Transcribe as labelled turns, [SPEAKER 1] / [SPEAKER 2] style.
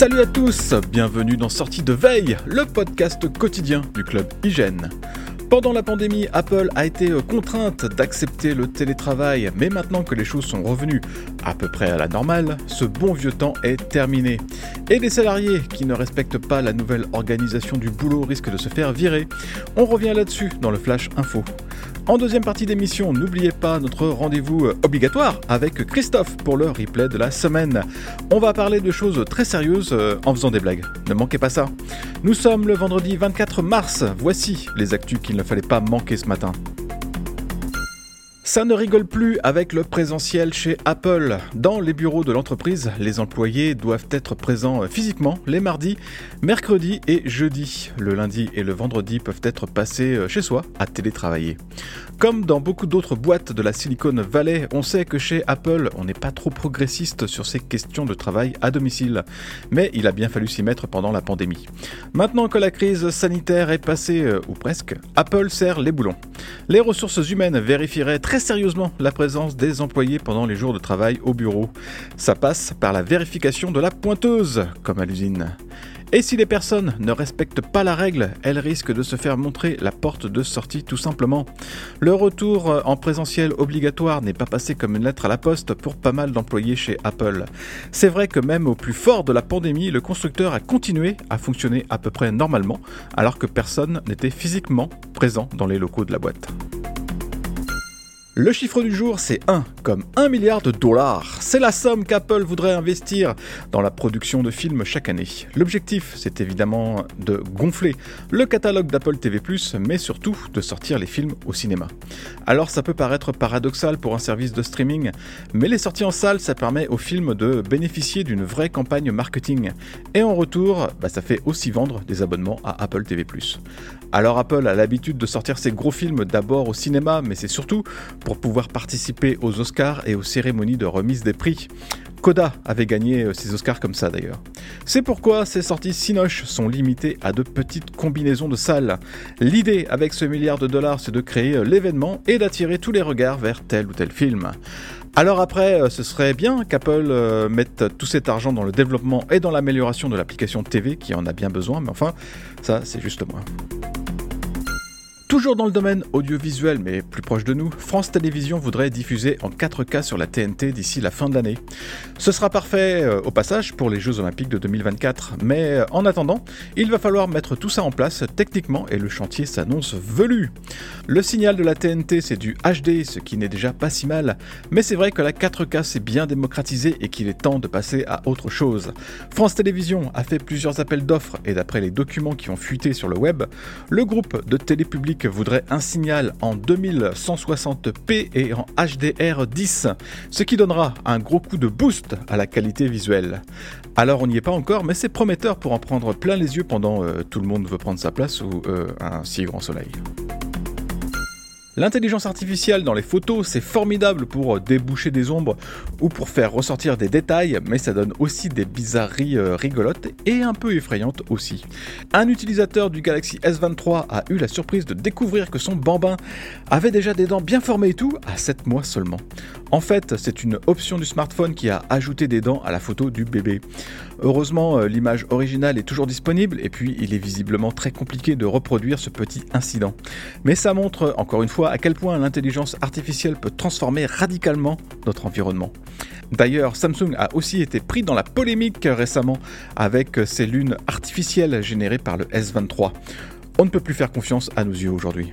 [SPEAKER 1] Salut à tous, bienvenue dans Sortie de Veille, le podcast quotidien du club Hygiène. Pendant la pandémie, Apple a été contrainte d'accepter le télétravail, mais maintenant que les choses sont revenues à peu près à la normale, ce bon vieux temps est terminé. Et les salariés qui ne respectent pas la nouvelle organisation du boulot risquent de se faire virer. On revient là-dessus dans le Flash Info. En deuxième partie d'émission, n'oubliez pas notre rendez-vous obligatoire avec Christophe pour le replay de la semaine. On va parler de choses très sérieuses euh, en faisant des blagues. Ne manquez pas ça. Nous sommes le vendredi 24 mars. Voici les actus qu'il ne fallait pas manquer ce matin. Ça ne rigole plus avec le présentiel chez Apple. Dans les bureaux de l'entreprise, les employés doivent être présents physiquement les mardis, mercredis et jeudis. Le lundi et le vendredi peuvent être passés chez soi à télétravailler. Comme dans beaucoup d'autres boîtes de la Silicon Valley, on sait que chez Apple, on n'est pas trop progressiste sur ces questions de travail à domicile. Mais il a bien fallu s'y mettre pendant la pandémie. Maintenant que la crise sanitaire est passée, ou presque, Apple serre les boulons. Les ressources humaines vérifieraient très sérieusement la présence des employés pendant les jours de travail au bureau. Ça passe par la vérification de la pointeuse, comme à l'usine. Et si les personnes ne respectent pas la règle, elles risquent de se faire montrer la porte de sortie tout simplement. Le retour en présentiel obligatoire n'est pas passé comme une lettre à la poste pour pas mal d'employés chez Apple. C'est vrai que même au plus fort de la pandémie, le constructeur a continué à fonctionner à peu près normalement, alors que personne n'était physiquement présent dans les locaux de la boîte. Le chiffre du jour, c'est 1, comme 1 milliard de dollars. C'est la somme qu'Apple voudrait investir dans la production de films chaque année. L'objectif, c'est évidemment de gonfler le catalogue d'Apple TV+, mais surtout de sortir les films au cinéma. Alors ça peut paraître paradoxal pour un service de streaming, mais les sorties en salle, ça permet aux films de bénéficier d'une vraie campagne marketing. Et en retour, bah, ça fait aussi vendre des abonnements à Apple TV+. Alors Apple a l'habitude de sortir ses gros films d'abord au cinéma, mais c'est surtout pour pouvoir participer aux Oscars et aux cérémonies de remise des prix. Coda avait gagné ses Oscars comme ça d'ailleurs. C'est pourquoi ces sorties Cinoche sont limitées à de petites combinaisons de salles. L'idée avec ce milliard de dollars, c'est de créer l'événement et d'attirer tous les regards vers tel ou tel film. Alors après, ce serait bien qu'Apple mette tout cet argent dans le développement et dans l'amélioration de l'application TV qui en a bien besoin, mais enfin, ça c'est juste moi. Toujours dans le domaine audiovisuel, mais plus proche de nous, France Télévisions voudrait diffuser en 4K sur la TNT d'ici la fin de l'année. Ce sera parfait euh, au passage pour les Jeux Olympiques de 2024, mais euh, en attendant, il va falloir mettre tout ça en place techniquement et le chantier s'annonce velu. Le signal de la TNT c'est du HD, ce qui n'est déjà pas si mal, mais c'est vrai que la 4K s'est bien démocratisé et qu'il est temps de passer à autre chose. France Télévisions a fait plusieurs appels d'offres et d'après les documents qui ont fuité sur le web, le groupe de télé voudrait un signal en 2160p et en HDR10, ce qui donnera un gros coup de boost à la qualité visuelle. Alors on n'y est pas encore, mais c'est prometteur pour en prendre plein les yeux pendant euh, tout le monde veut prendre sa place ou euh, un si grand soleil. L'intelligence artificielle dans les photos, c'est formidable pour déboucher des ombres ou pour faire ressortir des détails, mais ça donne aussi des bizarreries euh, rigolotes et un peu effrayantes aussi. Un utilisateur du Galaxy S23 a eu la surprise de découvrir que son bambin avait déjà des dents bien formées et tout à 7 mois seulement. En fait, c'est une option du smartphone qui a ajouté des dents à la photo du bébé. Heureusement, euh, l'image originale est toujours disponible et puis il est visiblement très compliqué de reproduire ce petit incident. Mais ça montre encore une fois à quel point l'intelligence artificielle peut transformer radicalement notre environnement. D'ailleurs, Samsung a aussi été pris dans la polémique récemment avec ses lunes artificielles générées par le S23. On ne peut plus faire confiance à nos yeux aujourd'hui.